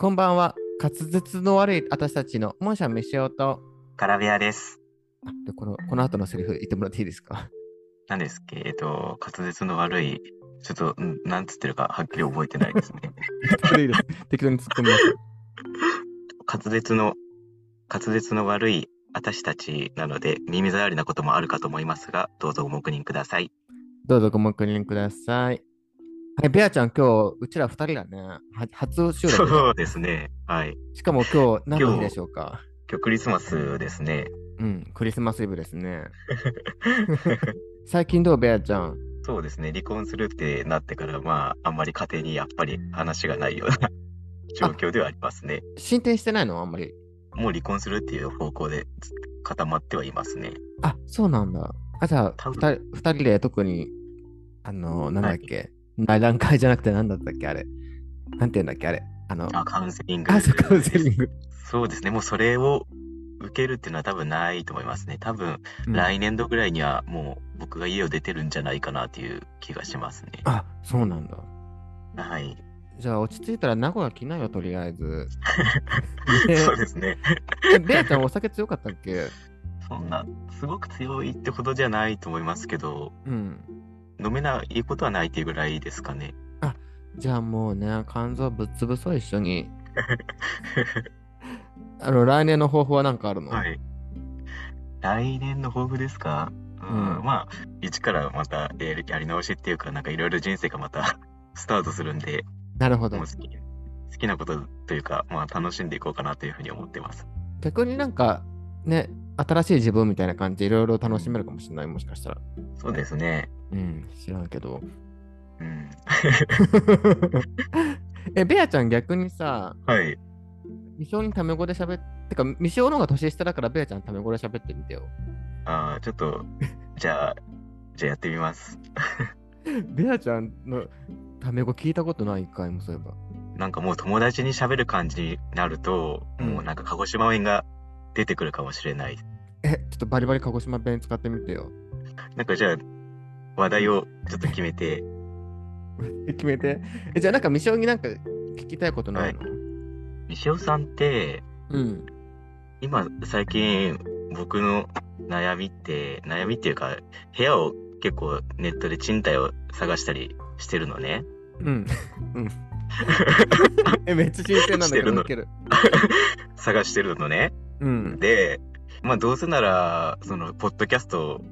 こんばんは。滑舌の悪い私たちのモンシャン飯尾と、カラビアです。あでこのこの後のセリフ言ってもらっていいですか？なんですけ？えっと、滑舌の悪い、ちょっと、んなんつってるかはっきり覚えてないですね。適当に突っ込みます。滑舌の、滑舌の悪い私たちなので、耳障りなこともあるかと思いますが、どうぞご黙認ください。どうぞご黙認ください。はい、ベアちゃん、今日、うちら二人だね。は初収録。そうですね。はい。しかも今日、何の日でしょうか？今日クリスマスですね。うん、クリスマスイブですね。最近どう、ベアちゃん？そうですね。離婚するってなってから、まあ、あんまり家庭にやっぱり話がないような 状況ではありますね。進展してないの？あんまり。もう離婚するっていう方向で固まってはいますね。あ、そうなんだ。あ、じゃあ、二人二人で特に、あの、なんだっけ、内覧会じゃなくて何だったっけ、あれ。なんて言うんだっけ、あれ。あの、あ、カウンセリング。あ、そう、カウンセリング。そうですね。もうそれを受けるっていうのは多分ないと思いますね。多分、うん来年度ぐらいにはもう僕が家を出てるんじゃないかなっていう気がしますね。あ、そうなんだ。はい。じゃあ、落ち着いたら名古屋来なよ、とりあえず。ねそうですね。えベアちゃん、お酒強かったっけ？そんな、すごく強いってほどじゃないと思いますけど、うん。飲めないことはないっていうぐらいですかね。じゃあもうね、肝臓ぶっ潰そう、一緒に。あの、来年の抱負は何かあるの、はい。来年の抱負ですか？うん、うんまあ、一からまたやりやり直しっていうか、なんかいろいろ人生がまた スタートするんで、なるほど。好き好きなことというか、まあ、楽しんでいこうかなというふうに思ってます。逆になんか、ね、新しい自分みたいな感じでいろいろ楽しめるかもしれない、もしかしたら。そうですね。うん、知らんけど。うん。え、ベアちゃん逆にさ、はい。ミシオにタメ語で喋ってか、ミシオの方が年下だから、ベアちゃんタメ語で喋ってみてよ。ああ、ちょっと、じゃあ、じゃあやってみます。ベアちゃんのタメ語聞いたことない一回もそういえば。なんかもう友達に喋る感じになると、うんもうなんか鹿児島弁が出てくるかもしれない。え、ちょっとバリバリ鹿児島弁使ってみてよ。なんかじゃあ、話題をちょっと決めて、決めて？え、じゃあなんかミシオになんか聞きたいことないの、西尾さんって、うん。今最近僕の悩みって、悩みっていうか、部屋を結構ネットで賃貸を探したりしてるのね。うん。うん。え、めっちゃ新鮮なんだけど、ける。探してるのね。うん。で、まあどうせなら、その、ポッドキャスト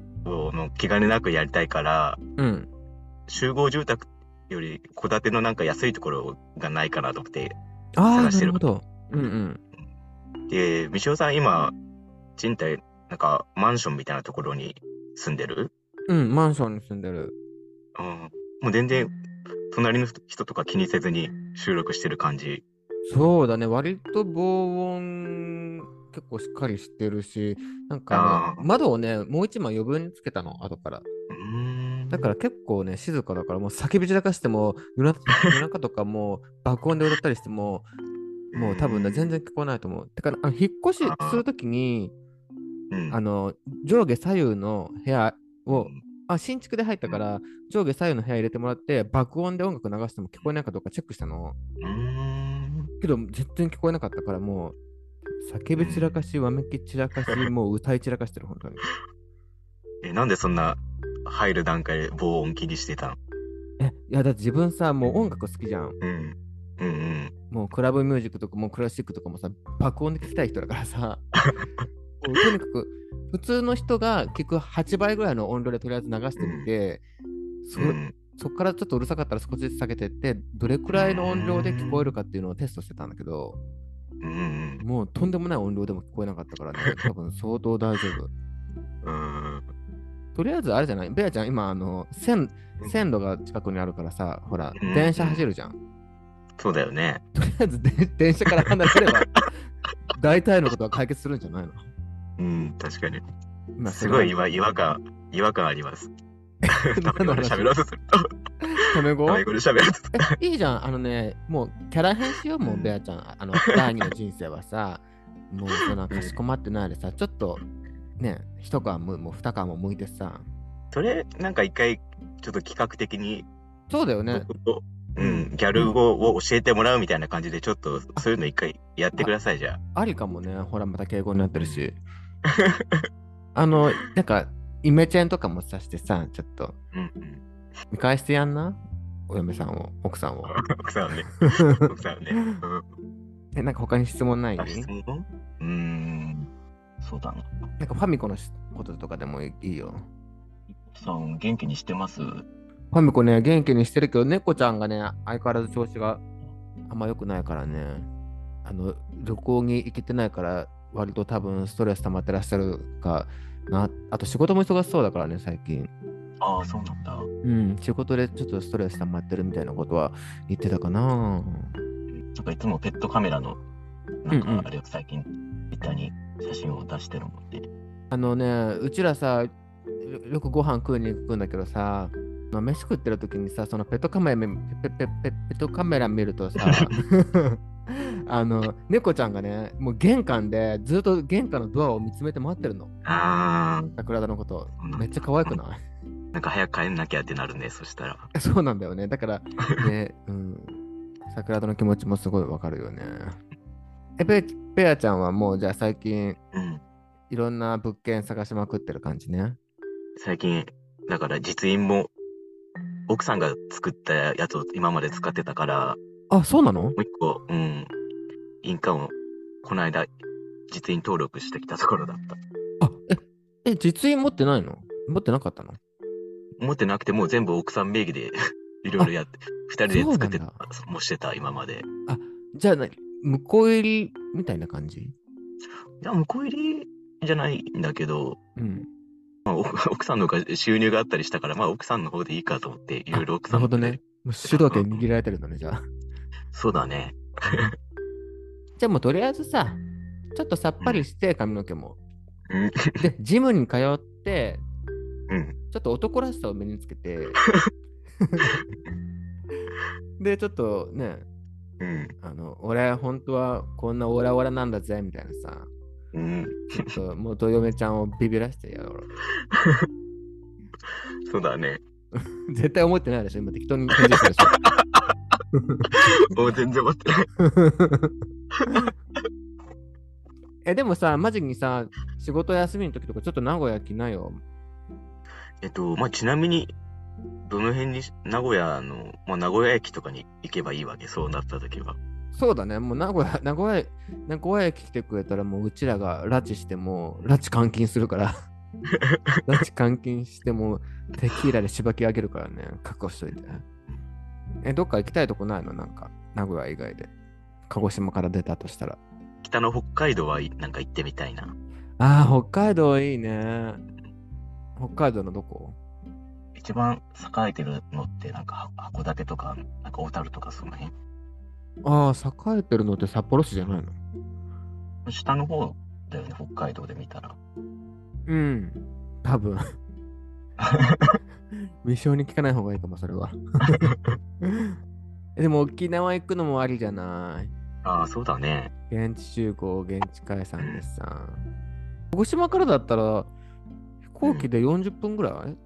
気兼ねなくやりたいから、うん。集合住宅より戸建てのなんか安いところがないかなと思って。探してるなるほど。うんうん。で、みしおさん今、賃貸、なんかマンションみたいなところに住んでる？うん、マンションに住んでる。うん。もう全然、隣の人とか気にせずに収録してる感じ。そうだね、割と防音結構しっかりしてるし、なんか、ね、窓をね、もう一枚余分につけたの、後から。だから結構ね、静かだから、もう叫び散らかしても、夜 中とかもう爆音で踊ったりしても、もう多分ね、うん。全然聞こえないと思う。てか、あの引っ越しするときに、うん、あの、上下左右の部屋を、うん。あ、新築で入ったから、上下左右の部屋入れてもらって、爆音で音楽流しても聞こえないかどうかチェックしたの。けど、全然聞こえなかったから、もう、叫び散らかし、わめき散らかし、もう歌い散らかしてる、本当に。え、なんでそんな入る段階で防音気にしてたのえ、いや、だって自分さ、もう音楽好きじゃん。うん。うんうん。もうクラブミュージックとか、もうクラシックとかもさ、爆音で聞きたい人だからさ、もうとにかく、普通の人が聞く8倍ぐらいの音量でとりあえず流してみて、そうん。そっからちょっとうるさかったら少しずつ下げてって、どれくらいの音量で聞こえるかっていうのをテストしてたんだけど、うんうん。もうとんでもない音量でも聞こえなかったからね、多分相当大丈夫。うーん。とりあえずあれじゃない？ベアちゃん、今、あの、線、線路が近くにあるからさ、ほら、うん電車走るじゃん。そうだよね。とりあえずで電車から離れれば、大体のことは解決するんじゃないの？うん、確かに。今すごい違和感、違和感あります。多分俺喋ろうとすると、タメ語タメ語で喋ろうとするえいいじゃん、あのね、もうキャラ変しようもんベアちゃん。あの、第二の人生はさ、もうそんなかしこまってないでさ、ちょっと、ね、一皮む、もう二皮も向いてさ、それ、なんか一回、ちょっと企画的に、そうだよね。うん、ギャル語を教えてもらうみたいな感じで、ちょっとそういうの一回やってください、じゃあ。ありかもね。ほら、また敬語になってるし。あの、なんか、イメチェンとかもさしてさ、ちょっと、うんうん。見返してやんな？お嫁さんを、奥さんを。奥さんね。奥さんね。うん。え、なんか他に質問ない？あ質問？うーん。そうだな。なんかファミコのしこととかでもいいよ。奥さん、元気にしてます？ファミコね、元気にしてるけど、猫ちゃんがね、相変わらず調子があんま良くないからね。あの、旅行に行けてないから、割と多分ストレス溜まってらっしゃるかな。あと仕事も忙しそうだからね、最近。ああ、そうなんだ。うん、仕事でちょっとストレス溜まってるみたいなことは言ってたかな。なんかいつもペットカメラの、なんかあれを最近、ツイッターに写真を出してるもんね。あのね、うちらさ、よよくご飯食いに行くんだけどさ、まあ飯食ってる時にさ、そのペットカメラペペペペットカメラ見るとさ、あの、猫ちゃんがね、もう玄関でずっと玄関のドアを見つめて待ってるの。あ桜田のことうん。めっちゃ可愛くない？あ、なんか早く帰んなきゃってなるね、そしたら。そうなんだよね。だから、ね、うん。桜田の気持ちもすごいわかるよね。え、ペペアちゃんはもうじゃあ最近うん。いろんな物件探しまくってる感じね？最近、だから実印も、奥さんが作ったやつを今まで使ってたから、あ、そうなの？もう一個、うん、印鑑を、この間、実印登録してきたところだった。あ、え、え、実印持ってないの？持ってなかったの？持ってなくてもう全部奥さん名義で いろいろやって、二人で作ってた、もしてた、今まで。じゃあ何、向こう入りみたいな感じ？いや、向こう入りじゃないんだけど、うん。まあ、奥 奥さんの方が収入があったりしたから、まあ奥さんの方でいいかと思って、いろいろ奥さんの方でなるほどね。もう主導権握られてるのね、じゃあ。そうだね。じゃあもうとりあえずさ、ちょっとさっぱりして髪の毛も。うん。で、ジムに通って、うん。ちょっと男らしさを身につけて、で、ちょっとね、うん。あの、俺本当はこんなオラオラなんだぜ、みたいなさ、うん。ちょっと元嫁ちゃんをビビらしてやろう。そうだね。絶対思ってないでしょ、今適当に返事したでしょ。もう全然持ってない。え、でもさ、マジにさ、仕事休みの時とかちょっと名古屋来なよ。えっと、まあ、ちなみに、どの辺に、名古屋の、まあ、名古屋駅とかに行けばいいわけ、そうなった時は。そうだね、もう名古屋、名古屋、名古屋駅来てくれたらもううちらが拉致しても、拉致監禁するから。拉致監禁しても、テキーラでしばき上げるからね、覚悟しといて。え、どっか行きたいとこないの？なんか、名古屋以外で。鹿児島から出たとしたら。北の北海道はなんか行ってみたいな。ああ、北海道いいね。北海道のどこ？一番栄えてるのって、なんかは函館とか、なんか小樽とかその辺？ああ、栄えてるのって札幌市じゃないの？下の方だよね、北海道で見たら。うん、多分。未生に聞かない方がいいかも、それは。でも沖縄行くのもありじゃない？ああ、そうだね。現地集合、現地解散でさ。鹿児島からだったら飛行機で40分ぐらい、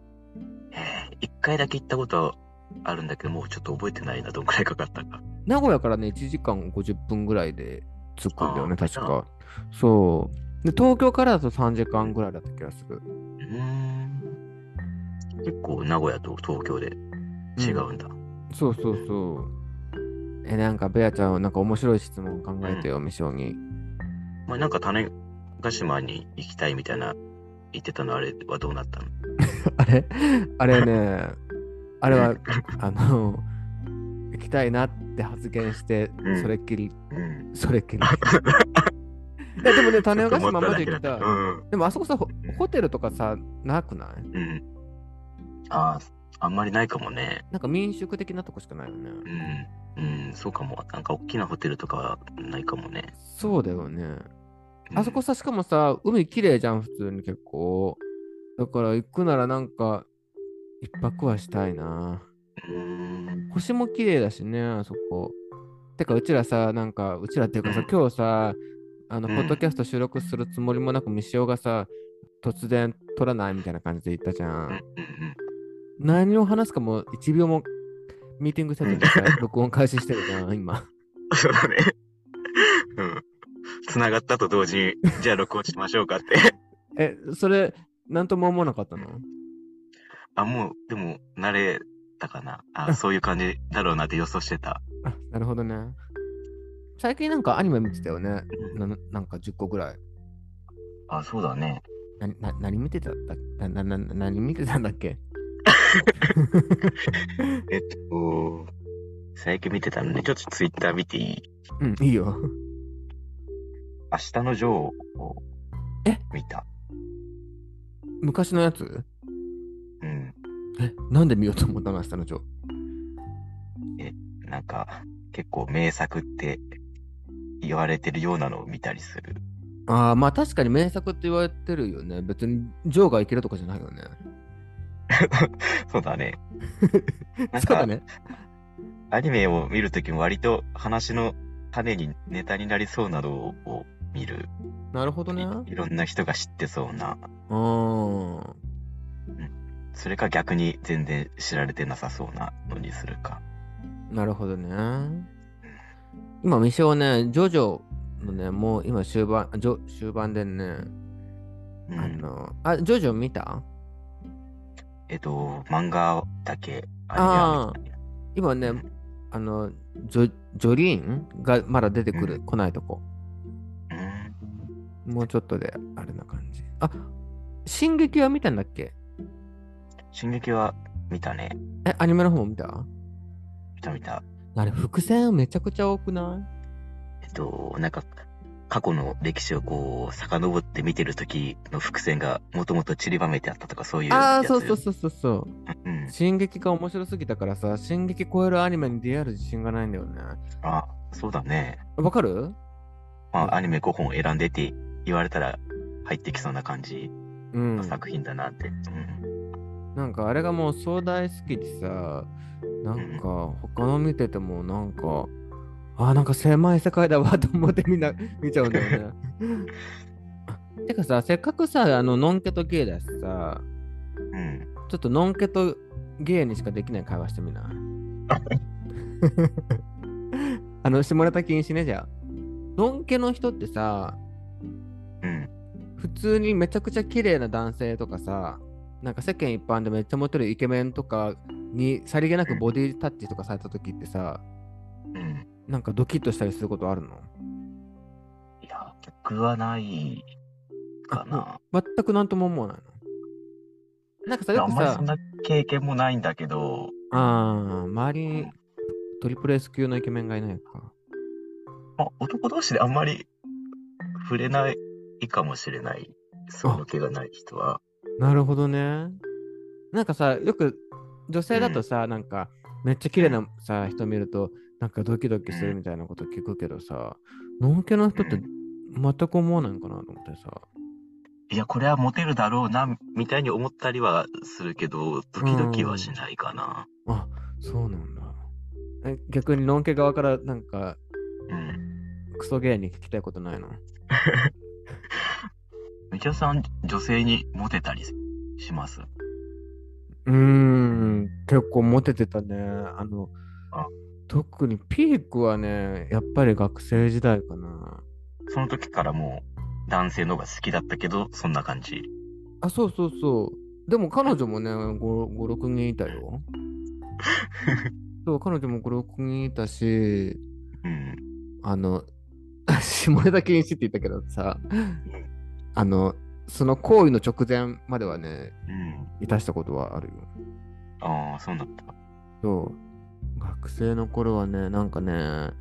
えー一回だけ行ったことあるんだけど、もうちょっと覚えてないな、どんくらいかかったか。名古屋からね、1時間50分ぐらいで着くんだよね、あー確か。そう。で、東京からだと3時間ぐらいだった気がする。うーん。結構名古屋と東京で違うんだ。そうそうそう。え、なんか、ベアちゃん、なんか面白い質問考えてよ、未生に。まあ、なんか種子島に行きたいみたいな言ってたのあれはどうなったの？あれ？あれね、あれは、あの、行きたいなって発言してう、んそれっきり、うん。それっきり。いや、でもね、種子島マジ行きたい。うん。でもあそこさ、ホホテルとかさ、なくない？うん。ああ、あんまりないかもね。なんか民宿的なとこしかないよね。うん。うん、そうかも。なんか大きなホテルとかはないかもね。そうだよね。うんあそこさ、しかもさ、海綺麗じゃん、普通に結構。だから行くならなんか、一泊はしたいな。うーん。星も綺麗だしね、あそこ。てか、うちらさ、なんか、うちらっていうかさ、うん今日さ、あの、うんポッドキャスト収録するつもりもなく、みしおがさ、突然撮らないみたいな感じで言ったじゃん。何を話すかも1秒も、ミーティングせずにさ 録音開始してるな、今。そうだね。うん。繋がったと同時に、じゃあ録音しましょうかって。え、それ、なんとも思わなかったの？あ、もう、でも、慣れたかな。あ、あそういう感じだろうなって予想してた。あ、なるほどね。最近なんかアニメ見てたよね。うんななんか10個ぐらい。あ、そうだね。な、な、何見てたんだな、な、な、何見てたんだっけ？えっと、最近見てたので、ちょっとツイッター見ていい？うん、いいよ。明日のジョーをえ見た。昔のやつ？うん。え、なんで見ようと思ったの明日のジョー？なんか、結構名作って言われてるようなのを見たりする。ああ、まあ確かに名作って言われてるよね。別にジョーがいけるとかじゃないよね。そうだね。なんかそうだね。アニメを見るときも割と話の種にネタになりそうなのを見る。なるほどね。いいろんな人が知ってそうな。あーそれか逆に全然知られてなさそうなのにするか。なるほどね。今、未章ね、ジョジョのね、もう今終盤、ジョ終盤でね、うん、あの、あ、ジョジョ見た？えっと、漫画だけあーアニメは今ね見た、あの、ジョジョリーンがまだ出てくる、うん来ないとこ。うん。もうちょっとで、あれな感じ。あ、進撃は見たんだっけ？進撃は見たね。え、アニメの方も見た？見た見た。あれ、伏線めちゃくちゃ多くない？えっと、なんか、過去の歴史をこう、遡って見てる時の伏線がもともと散りばめてあったとか、そういうああ。そうそうそうそうそう。うん。進撃が面白すぎたからさ、進撃超えるアニメに出会える自信がないんだよね。あ、そうだね。わかる？まあ、アニメ5本選んでって言われたら入ってきそうな感じうんの。作品だなって。うん。なんかあれがもう壮大好きでさ、なんか他の見ててもなんか、あーなんか狭い世界だわと思ってみんな 見ちゃうんだよね。あてかさ、せっかくさ、あの、ノンケとゲイだしさ、うん。ちょっとノンケとゲイにしかできない会話してみな。あの、下ネタ禁止ね、じゃあ。ノンケの人ってさ、うん。普通にめちゃくちゃ綺麗な男性とかさ、なんか世間一般でめっちゃモテるイケメンとかにさりげなくボディタッチとかされた時ってさ、うん。なんかドキッとしたりすることあるの？いや、僕はないかな。全くなんとも思わないの？なんかさ、よくさあんまりそん、な経験もないんだけど、ああ、周りにトリプル S 級のイケメンがいないか。まあ、男同士であんまり触れないかもしれない。その気がない人は。なるほどね。なんかさ、よく女性だとさ、なんかめっちゃ綺麗なさ、人見ると、なんかドキドキするみたいなこと聞くけどさ、ノンケの人って全く思わないんかなと思ってさ。いや、これはモテるだろうな、みたいに思ったりはするけど、ドキドキはしないかな。あ、そうなんだ。え逆にノンケ側からなんかうん。クソゲーに聞きたいことないの？みちおさん、女性にモテたりします？うーん、結構モテてたね。あのあ、特にピークはね、やっぱり学生時代かな。その時からもう男性の方が好きだったけど、そんな感じ。あ、そうそうそう。でも彼女もね、5、5 6人いたよ。そう、彼女も5、6人いたし、うん。あの、下ネタ禁止って言ったけどさ、あの、その行為の直前まではね、うん。いたしたことはあるよ。ああ、そうだった。そう。学生の頃はね、なんかね、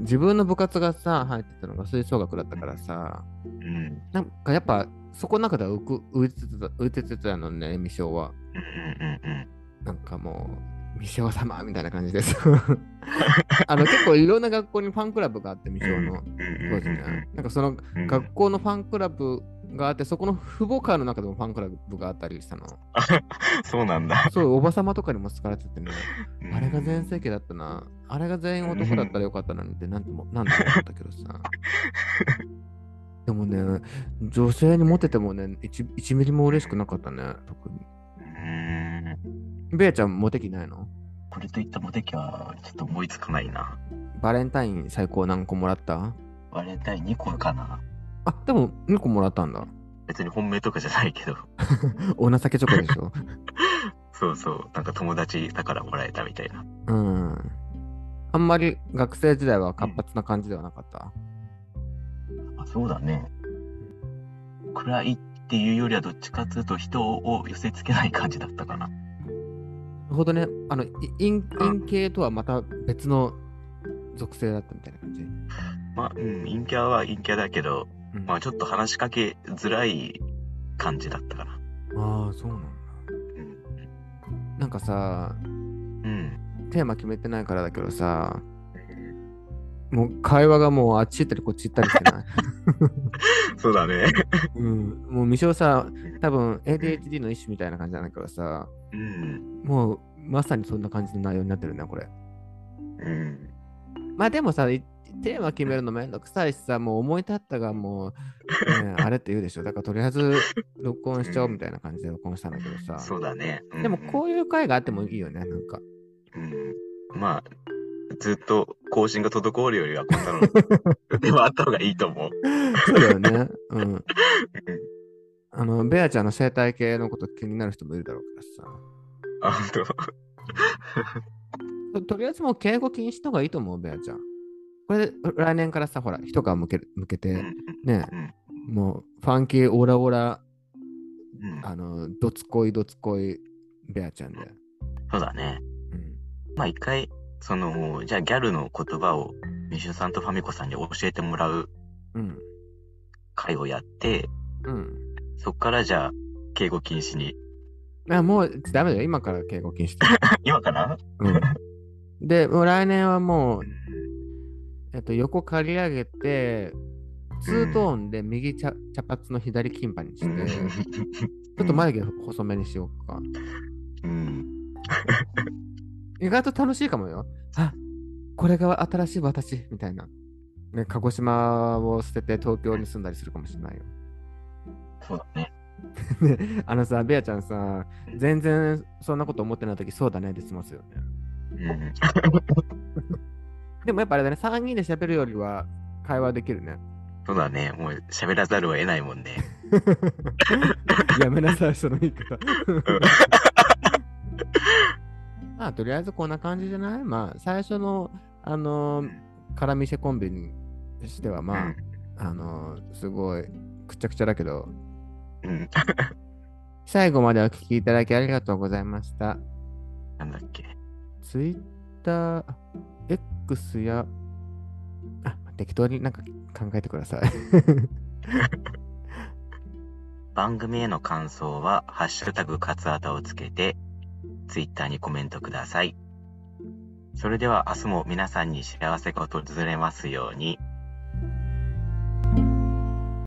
自分の部活がさ、入ってたのが吹奏楽だったからさ、うん。なんかやっぱ、そこの中では浮く浮いてた、浮いててたのね、未章は。うんうんうんなんかもう、未章様みたいな感じです。あの、結構いろんな学校にファンクラブがあって、未章の当時ね。なんかそのうん学校のファンクラブがあって、そこの父母会の中でもファンクラブがあったりしたの。そうなんだ。そう、おばさまとかにも好かれててね。あれが全然盛期だったな。あれが全員男だったらよかったのにってなんとも、なんとも思ったけどさ。でもね、女性にモテてもね、1, 1ミリも嬉しくなかったね、特に。うん。ベイちゃんモテ期ないの？これといったモテ期はちょっと思いつかないな。バレンタイン最高何個もらった？バレンタイン2個かな。あ、でも2個もらったんだ。別に本命とかじゃないけど。お情けチョコでしょ？そうそう。なんか友達だからもらえたみたいな。うん。あんまり学生時代は活発な感じではなかった？あ、そうだね。暗いっていうよりはどっちかっていうと人を寄せつけない感じだったかな。なるほどね。あの、い陰陰系とはまた別の属性だったみたいな感じ。まあ、うん、陰キャは陰キャだけど、うんまあちょっと話しかけづらい感じだったかな。ああ、そうなんだ。うん。なんかさ、うん。テーマ決めてないからだけどさ、もう会話がもうあっち行ったりこっち行ったりしてない？そうだね。うん。もう未生さ、多分 ADHD の一種みたいな感じなんだけどさ、うん。もうまさにそんな感じの内容になってるね、これ。うん。まあでもさ、いテーマ決めるのめんどくさいしさ、もう思い立ったがもう、ね、あれって言うでしょ。だからとりあえず録音しちゃおうみたいな感じで録音したんだけどさ。そうだね。うんでもこういう回があってもいいよね、なんか。うん。まあ、ずっと更新が滞るよりはこんなのでもあった方がいいと思う。そうだよね。うん。うんあの、ベアちゃんの生態系のこと気になる人もいるだろうから。さ。ととりあえずもう敬語禁止の方がいいと思う、ベアちゃん。これで来年からさ、ほら、一皮向ける向けて、うんね、うんもうファンキーオラオラ、うんあの、どつこいどつこい、ベアちゃんで。そうだね。うん。まあ一回、その、じゃあギャルの言葉をミシュさんとファミコさんに教えてもらううん。会をやって、うん。そっからじゃあ敬語禁止に。あもうダメだよ。今から敬語禁止。今かなうん。で、もう来年はもう、えっと、横刈り上げて、ツートーンで右茶茶髪の左金髪にして、ちょっと眉毛細めにしようか。うん。意外と楽しいかもよ。あこれが新しい私みたいな。ね、鹿児島を捨てて東京に住んだりするかもしれないよ。そうだね。ね あのさ、ベアちゃんさ、全然そんなこと思ってないとき、そうだねって済ますよね。うん。でもやっぱあれだね、3人で喋るよりは会話できるね。そうだね。もう喋らざるを得ないもんね。やめなさい、その言い方。まあ、とりあえずこんな感じじゃない？まあ、最初の、あのー、絡みシェコンビにしては、まあ、あのー、すごい、くっちゃくちゃだけど、うん。最後までお聞きいただきありがとうございました。なんだっけ？ツイッター、X や、あ、適当になんか考えてください。番組への感想は、ハッシュタグカツアタをつけて、ツイッターにコメントください。それでは明日も皆さんに幸せが訪れますように。